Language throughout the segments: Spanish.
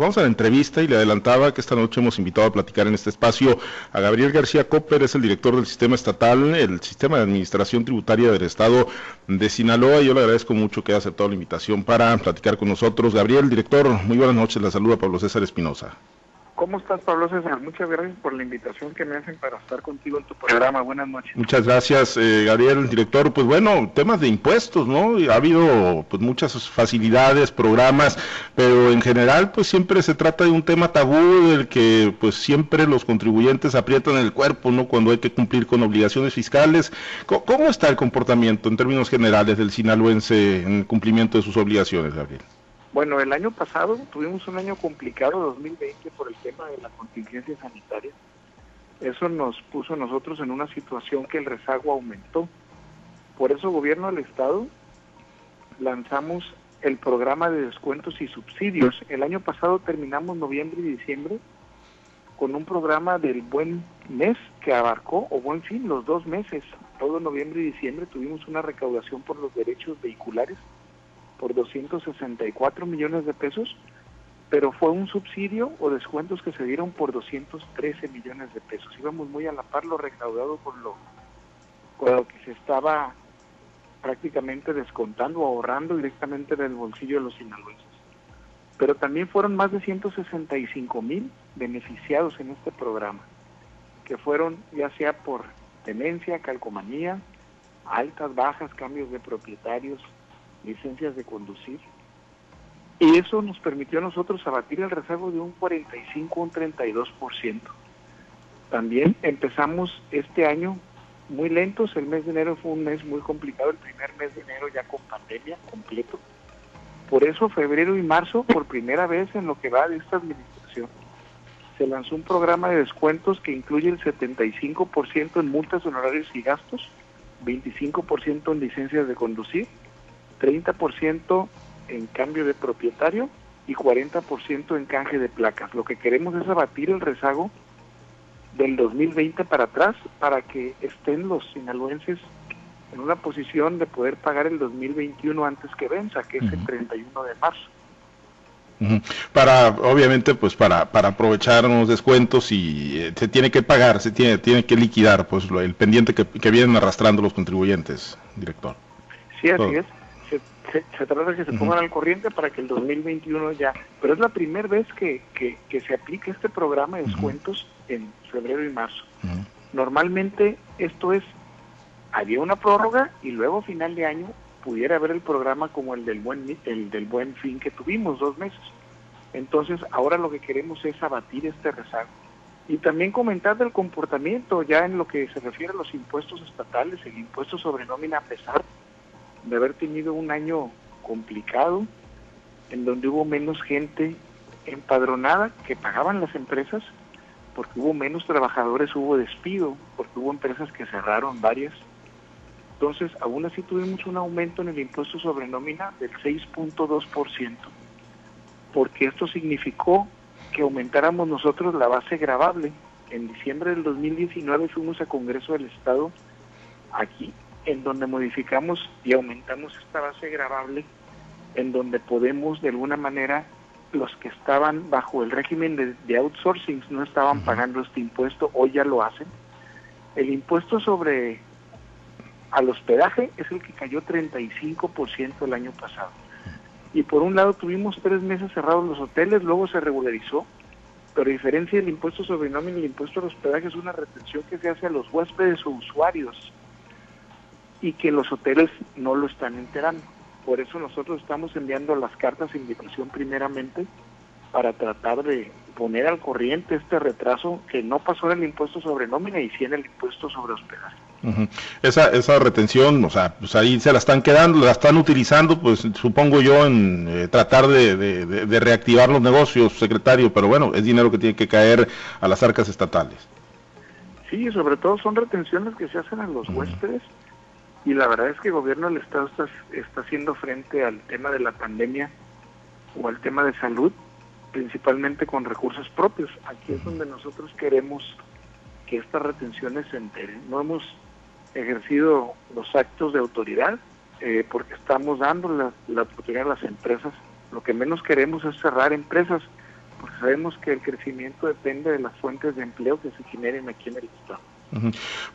Vamos a la entrevista y le adelantaba que esta noche hemos invitado a platicar en este espacio a Gabriel García Copper, es el director del sistema estatal, el sistema de administración tributaria del estado de Sinaloa. Yo le agradezco mucho que haya aceptado la invitación para platicar con nosotros. Gabriel, director, muy buenas noches, la saluda Pablo César Espinosa. ¿Cómo estás, Pablo César? Muchas gracias por la invitación que me hacen para estar contigo en tu programa. Buenas noches. Muchas gracias, eh, Gabriel, director. Pues bueno, temas de impuestos, ¿no? Ha habido pues muchas facilidades, programas, pero en general pues siempre se trata de un tema tabú del que pues siempre los contribuyentes aprietan el cuerpo, ¿no? Cuando hay que cumplir con obligaciones fiscales. ¿Cómo, está el comportamiento en términos generales del sinaloense en el cumplimiento de sus obligaciones, Gabriel? Bueno, el año pasado tuvimos un año complicado, 2020, por el tema de la contingencia sanitaria. Eso nos puso a nosotros en una situación que el rezago aumentó. Por eso, gobierno del Estado, lanzamos el programa de descuentos y subsidios. El año pasado terminamos noviembre y diciembre con un programa del buen mes que abarcó, o buen fin, los dos meses. Todo noviembre y diciembre tuvimos una recaudación por los derechos vehiculares por 264 millones de pesos, pero fue un subsidio o descuentos que se dieron por 213 millones de pesos. Íbamos muy a la par lo recaudado con lo, con lo que se estaba prácticamente descontando, ahorrando directamente del bolsillo de los sinaloenses. Pero también fueron más de 165 mil beneficiados en este programa, que fueron ya sea por tenencia, calcomanía, altas, bajas, cambios de propietarios, licencias de conducir. Y eso nos permitió a nosotros abatir el rezago de un 45 un 32%. También empezamos este año muy lentos, el mes de enero fue un mes muy complicado, el primer mes de enero ya con pandemia completo. Por eso febrero y marzo, por primera vez en lo que va de esta administración, se lanzó un programa de descuentos que incluye el 75% en multas, honorarios y gastos, 25% en licencias de conducir 30% en cambio de propietario y 40% en canje de placas. Lo que queremos es abatir el rezago del 2020 para atrás para que estén los sinaloenses en una posición de poder pagar el 2021 antes que venza, que es el 31 de marzo. Para, obviamente, pues para, para aprovechar unos descuentos y eh, se tiene que pagar, se tiene, tiene que liquidar pues el pendiente que, que vienen arrastrando los contribuyentes, director. Sí, así es se, trata de que se pongan al corriente para que el 2021 ya... Pero es la primera vez que, que, se aplica este programa de descuentos en febrero y marzo. Normalmente esto es, había una prórroga y luego final de año pudiera haber el programa como el del buen, el del buen fin que tuvimos, dos meses. Entonces ahora lo que queremos es abatir este rezago. Y también comentar del comportamiento, ya en lo que se refiere a los impuestos estatales, el impuesto sobre nómina a pesar de haber tenido un año complicado, en donde hubo menos gente empadronada que pagaban las empresas, porque hubo menos trabajadores, hubo despido, porque hubo empresas que cerraron varias. Entonces, aún así tuvimos un aumento en el impuesto sobre nómina del 6.2%, porque esto significó que aumentáramos nosotros la base gravable. En diciembre del 2019 fuimos a Congreso del Estado aquí en donde modificamos y aumentamos esta base grabable, en donde podemos de alguna manera los que estaban bajo el régimen de, outsourcing no estaban pagando este impuesto, hoy ya lo hacen. El impuesto sobre al hospedaje es el que cayó 35% el año pasado. Y por un lado tuvimos tres meses cerrados los hoteles, luego se regularizó, pero a diferencia del impuesto sobre nómina, el impuesto al hospedaje es una retención que se hace a los huéspedes o usuarios y que los hoteles no lo están enterando. Por eso nosotros estamos enviando las cartas de invitación primeramente para tratar de poner al corriente este retraso que no pasó en el impuesto sobre nómina y sí en el impuesto sobre hospedaje. esa, esa retención, o sea, pues ahí se la están quedando, la están utilizando, pues supongo yo, en eh, tratar de, de, reactivar los negocios, secretario, pero bueno, es dinero que tiene que caer a las arcas estatales. Sí, sobre todo son retenciones que se hacen a los huéspedes y la verdad es que el gobierno del Estado está, está haciendo frente al tema de la pandemia o al tema de salud, principalmente con recursos propios. Aquí es donde nosotros queremos que estas retenciones se enteren. No hemos ejercido los actos de autoridad eh, porque estamos dando la, la, oportunidad a las empresas. Lo que menos queremos es cerrar empresas sabemos que el crecimiento depende de las fuentes de empleo que se generen aquí en el Estado.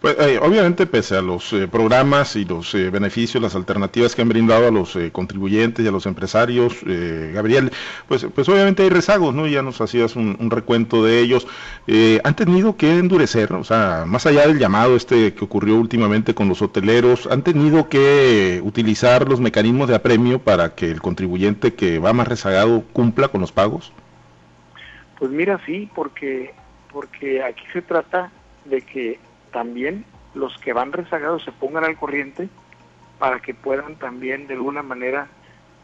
Pues eh, obviamente pese a los eh, programas y los eh, beneficios, las alternativas que han brindado a los contribuyentes y a los empresarios, Gabriel, pues, pues obviamente hay rezagos, ¿no? Ya nos hacías un, recuento de ellos. ¿Han tenido que endurecer, o sea, más allá del llamado este que ocurrió últimamente con los hoteleros, han tenido que utilizar los mecanismos de apremio para que el contribuyente que va más rezagado cumpla con los pagos? Pues mira, sí, porque, porque aquí se trata de que también los que van rezagados se pongan al corriente para que puedan también de alguna manera,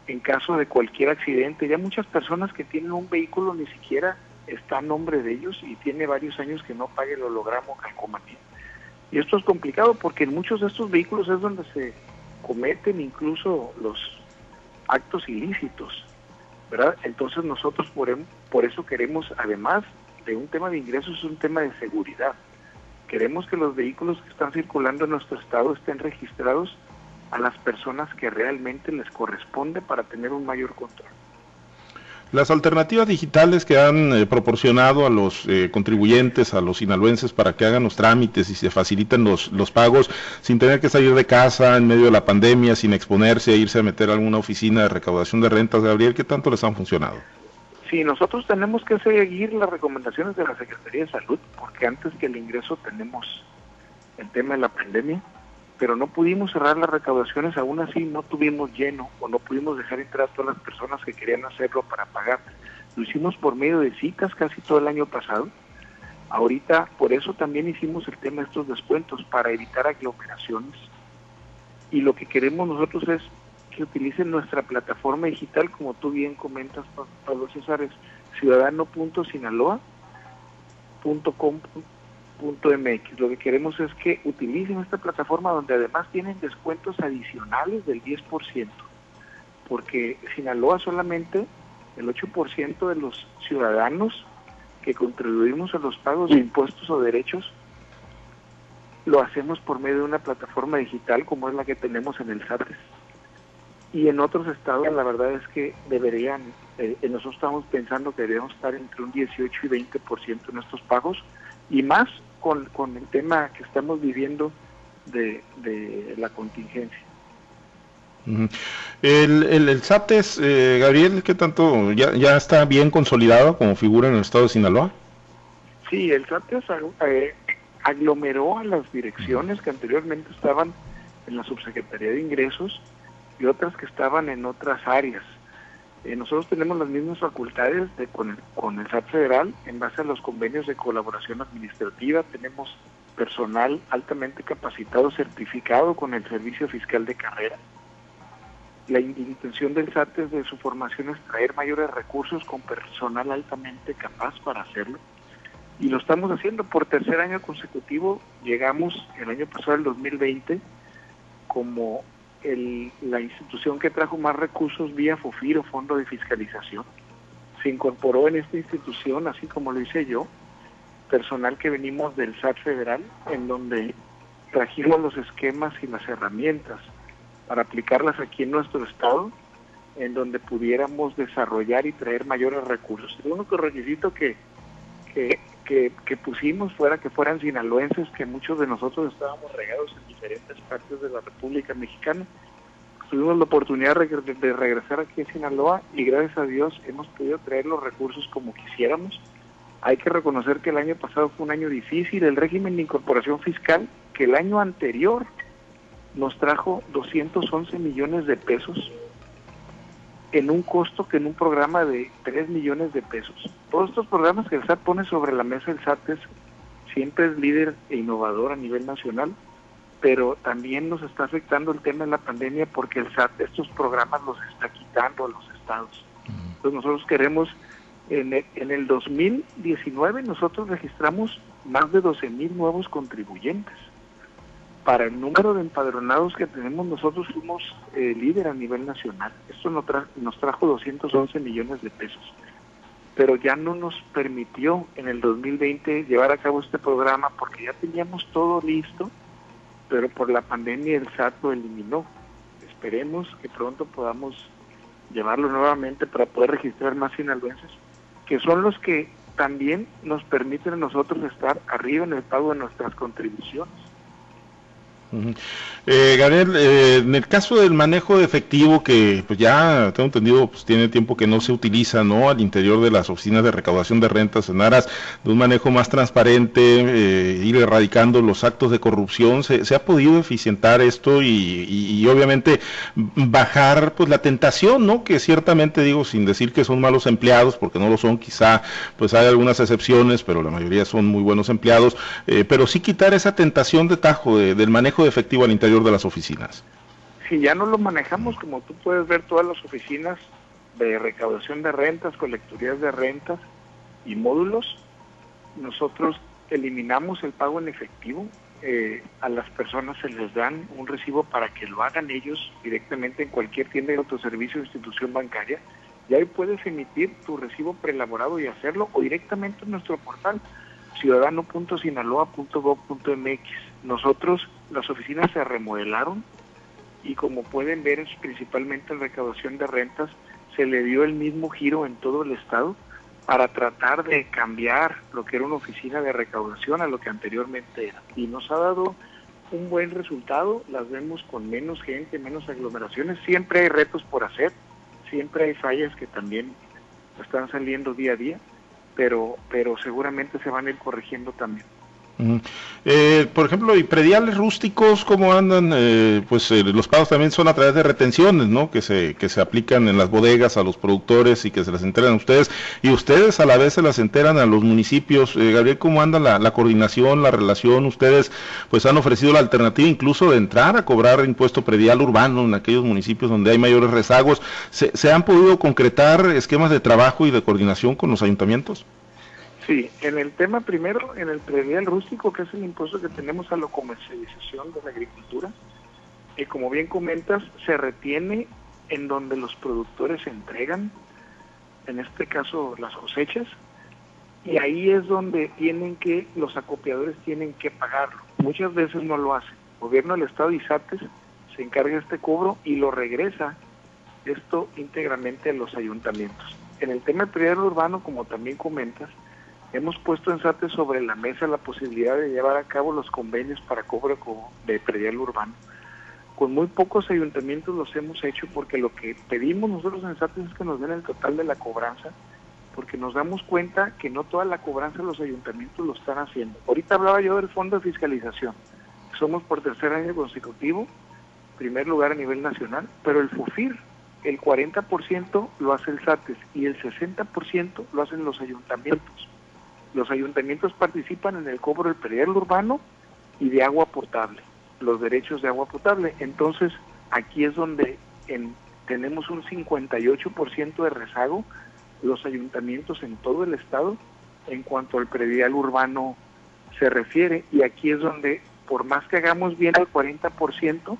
en caso de cualquier accidente, ya muchas personas que tienen un vehículo ni siquiera está a nombre de ellos y tiene varios años que no pague el hologramo calcomanía. Y esto es complicado porque en muchos de estos vehículos es donde se cometen incluso los actos ilícitos, ¿verdad? Entonces nosotros por, em, por eso queremos, además de un tema de ingresos, un tema de seguridad. Queremos que los vehículos que están circulando en nuestro estado estén registrados a las personas que realmente les corresponde para tener un mayor control. Las alternativas digitales que han eh, proporcionado a los eh, contribuyentes, a los sinaloenses, para que hagan los trámites y se faciliten los, los pagos sin tener que salir de casa en medio de la pandemia, sin exponerse a irse a meter a alguna oficina de recaudación de rentas, Gabriel, ¿qué tanto les han funcionado? Sí, nosotros tenemos que seguir las recomendaciones de la Secretaría de Salud, porque antes que el ingreso tenemos el tema de la pandemia, pero no pudimos cerrar las recaudaciones, aún así no tuvimos lleno o no pudimos dejar entrar a todas las personas que querían hacerlo para pagar. Lo hicimos por medio de citas casi todo el año pasado. Ahorita, por eso también hicimos el tema de estos descuentos, para evitar aglomeraciones. Y lo que queremos nosotros es que utilicen nuestra plataforma digital, como tú bien comentas, Pablo César, es ciudadano.sinaloa.com.mx. Lo que queremos es que utilicen esta plataforma donde además tienen descuentos adicionales del 10%, porque Sinaloa solamente el 8% de los ciudadanos que contribuimos a los pagos de impuestos o derechos lo hacemos por medio de una plataforma digital como es la que tenemos en el SATES y en otros estados la verdad es que deberían, eh, nosotros estamos pensando que debemos estar entre un 18 y 20% en estos pagos y más con, con el tema que estamos viviendo de, de la contingencia. el, el, el, SATES, eh, Gabriel, ¿qué tanto ya, ya está bien consolidado como figura en el estado de Sinaloa? Sí, el SATES eh, aglomeró a las direcciones que anteriormente estaban en la Subsecretaría de Ingresos y otras que estaban en otras áreas. Eh, nosotros tenemos las mismas facultades de, con, el, con el SAT federal en base a los convenios de colaboración administrativa. Tenemos personal altamente capacitado, certificado con el Servicio Fiscal de Carrera. La intención del SAT de su formación es traer mayores recursos con personal altamente capaz para hacerlo. Y lo estamos haciendo por tercer año consecutivo. Llegamos el año pasado, el 2020, como el, la institución que trajo más recursos vía FOFIR Fondo de Fiscalización. Se incorporó en esta institución, así como lo hice yo, personal que venimos del SAT federal, en donde trajimos los esquemas y las herramientas para aplicarlas aquí en nuestro estado, en donde pudiéramos desarrollar y traer mayores recursos. El único requisito que, que, pusimos fuera que fueran sinaloenses, que muchos de nosotros estábamos regados en diferentes partes de la República Mexicana. Tuvimos la oportunidad de regresar aquí a Sinaloa y gracias a Dios hemos podido traer los recursos como quisiéramos. Hay que reconocer que el año pasado fue un año difícil. El régimen de incorporación fiscal, que el año anterior nos trajo 211 millones de pesos en un costo que en un programa de 3 millones de pesos. Todos estos programas que el SAT pone sobre la mesa, el SAT es, siempre es líder e innovador a nivel nacional, pero también nos está afectando el tema de la pandemia porque el SAT estos programas los está quitando a los estados. Entonces nosotros queremos, en el, en el 2019 nosotros registramos más de 12 mil nuevos contribuyentes para el número de empadronados que tenemos, nosotros fuimos eh, líder a nivel nacional. Esto nos, nos trajo 211 millones de pesos, pero ya no nos permitió en el 2020 llevar a cabo este programa porque ya teníamos todo listo, pero por la pandemia el SAT lo eliminó. Esperemos que pronto podamos llevarlo nuevamente para poder registrar más sinaloenses que son los que también nos permiten a nosotros estar arriba en el pago de nuestras contribuciones. Eh, Gabriel, eh, en el caso del manejo de efectivo, que pues ya tengo entendido, pues tiene tiempo que no se utiliza, ¿no? Al interior de las oficinas de recaudación de rentas en aras de un manejo más transparente, eh, ir erradicando los actos de corrupción, ¿se, ha podido eficientar esto y, obviamente bajar pues la tentación, ¿no? Que ciertamente digo, sin decir que son malos empleados, porque no lo son, quizá pues hay algunas excepciones, pero la mayoría son muy buenos empleados, pero sí quitar esa tentación de tajo del manejo de efectivo al interior de las oficinas? Si ya no lo manejamos, como tú puedes ver, todas las oficinas de recaudación de rentas, colecturías de rentas y módulos, nosotros eliminamos el pago en efectivo. Eh, a las personas se les dan un recibo para que lo hagan ellos directamente en cualquier tienda de autoservicio o institución bancaria. Y ahí puedes emitir tu recibo preelaborado y hacerlo o directamente en nuestro portal ciudadano.sinaloa.gov.mx. Nosotros, las oficinas se remodelaron y como pueden ver, principalmente en recaudación de rentas, se le dio el mismo giro en todo el estado para tratar de cambiar lo que era una oficina de recaudación a lo que anteriormente era. Y nos ha dado un buen resultado, las vemos con menos gente, menos aglomeraciones, siempre hay retos por hacer, siempre hay fallas que también están saliendo día a día, pero, pero seguramente se van a ir corrigiendo también. Eh, por ejemplo, y prediales rústicos, ¿cómo andan? Eh, pues eh, los pagos también son a través de retenciones, ¿no? Que se, que se aplican en las bodegas a los productores y que se las enteran a ustedes. Y ustedes a la vez se las enteran a los municipios. Gabriel, ¿cómo anda la, coordinación, la relación? Ustedes pues han ofrecido la alternativa incluso de entrar a cobrar impuesto predial urbano en aquellos municipios donde hay mayores rezagos. ¿Se, se han podido concretar esquemas de trabajo y de coordinación con los ayuntamientos? Sí, en el tema primero, en el predial rústico, que es el impuesto que tenemos a la comercialización de la agricultura, y como bien comentas, se retiene en donde los productores entregan, en este caso las cosechas, y ahí es donde tienen que, los acopiadores tienen que pagarlo. Muchas veces no lo hacen. El gobierno del Estado y SATES se encarga de este cobro y lo regresa esto íntegramente a los ayuntamientos. En el tema del predial urbano, como también comentas, Hemos puesto en SATE sobre la mesa la posibilidad de llevar a cabo los convenios para cobro de predial urbano. Con muy pocos ayuntamientos los hemos hecho porque lo que pedimos nosotros en SATE es que nos den el total de la cobranza, porque nos damos cuenta que no toda la cobranza los ayuntamientos lo están haciendo. Ahorita hablaba yo del Fondo de Fiscalización. Somos por tercer año consecutivo, primer lugar a nivel nacional, pero el FUFIR, el 40% lo hace el SATES y el 60% lo hacen los ayuntamientos los ayuntamientos participan en el cobro del predial urbano y de agua potable, los derechos de agua potable. Entonces, aquí es donde tenemos un 58% de rezago los ayuntamientos en todo el estado en cuanto al predial urbano se refiere y aquí es donde por más que hagamos bien el 40%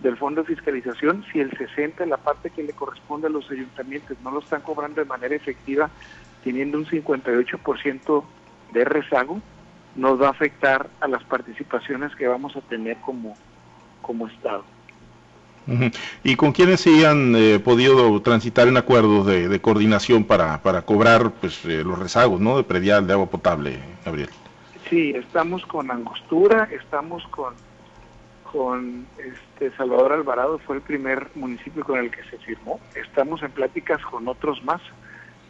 del fondo de fiscalización, si el 60 la parte que le corresponde a los ayuntamientos no lo están cobrando de manera efectiva, teniendo un 58% de rezago, nos va a afectar a las participaciones que vamos a tener como, como Estado. ¿Y con quiénes sí han eh, podido transitar en acuerdos de, coordinación para, para cobrar pues, eh, los rezagos ¿no? de predial de agua potable, Gabriel? Sí, estamos con Angostura, estamos con, con este Salvador Alvarado, fue el primer municipio con el que se firmó. Estamos en pláticas con otros más.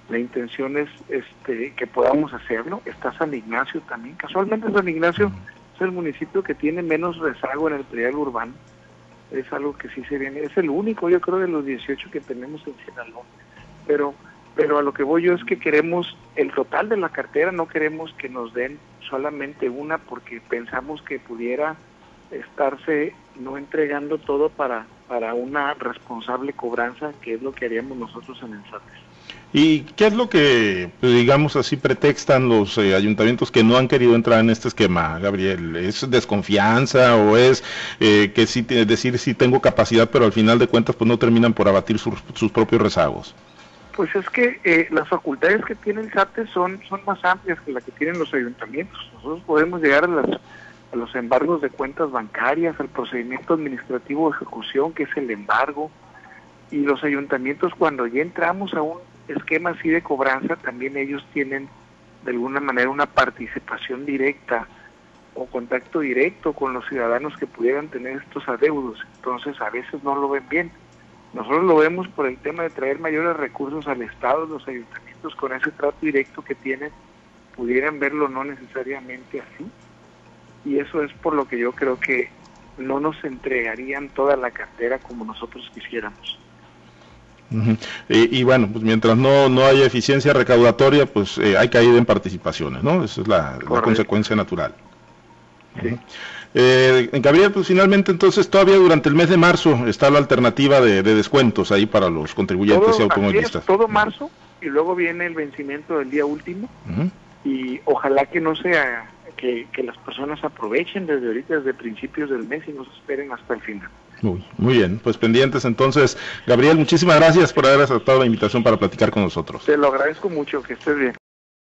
La intención es este, que podamos hacerlo. Está San Ignacio también. Casualmente San Ignacio es el municipio que tiene menos rezago en el predial urbano. Es algo que sí se viene. Es el único, yo creo, de los 18 que tenemos en Sinaloa. Pero, pero a lo que voy yo es que queremos el total de la cartera, no queremos que nos den solamente una porque pensamos que pudiera estarse no entregando todo para, para una responsable cobranza, que es lo que haríamos nosotros en el SATES. ¿Y qué es lo que, pues, digamos así, pretextan los eh, ayuntamientos que no han querido entrar en este esquema, Gabriel? ¿Es desconfianza o es eh, que sí, decir sí tengo capacidad, pero al final de cuentas pues no terminan por abatir sus, propios rezagos? Pues es que eh, las facultades que tiene el SATE son, son más amplias que las que tienen los ayuntamientos. Nosotros podemos llegar a, las, a los embargos de cuentas bancarias, al procedimiento administrativo de ejecución, que es el embargo, y los ayuntamientos cuando ya entramos a un esquema así de cobranza, también ellos tienen de alguna manera una participación directa o contacto directo con los ciudadanos que pudieran tener estos adeudos. Entonces a veces no lo ven bien. Nosotros lo vemos por el tema de traer mayores recursos al Estado, los ayuntamientos con ese trato directo que tienen, pudieran verlo no necesariamente así. Y eso es por lo que yo creo que no nos entregarían toda la cartera como nosotros quisiéramos y, bueno, pues mientras no, no haya eficiencia recaudatoria, pues eh, hay caída en participaciones, ¿no? Esa es la, consecuencia natural. Eh, Gabriel, pues finalmente entonces todavía durante el mes de marzo está la alternativa de, descuentos ahí para los contribuyentes y automovilistas. todo marzo y luego viene el vencimiento del día último y ojalá que no sea que, que las personas aprovechen desde ahorita, desde principios del mes y no se esperen hasta el final. Muy, muy bien, pues pendientes entonces. Gabriel, muchísimas gracias por haber aceptado la invitación para platicar con nosotros. Te lo agradezco mucho, que estés bien.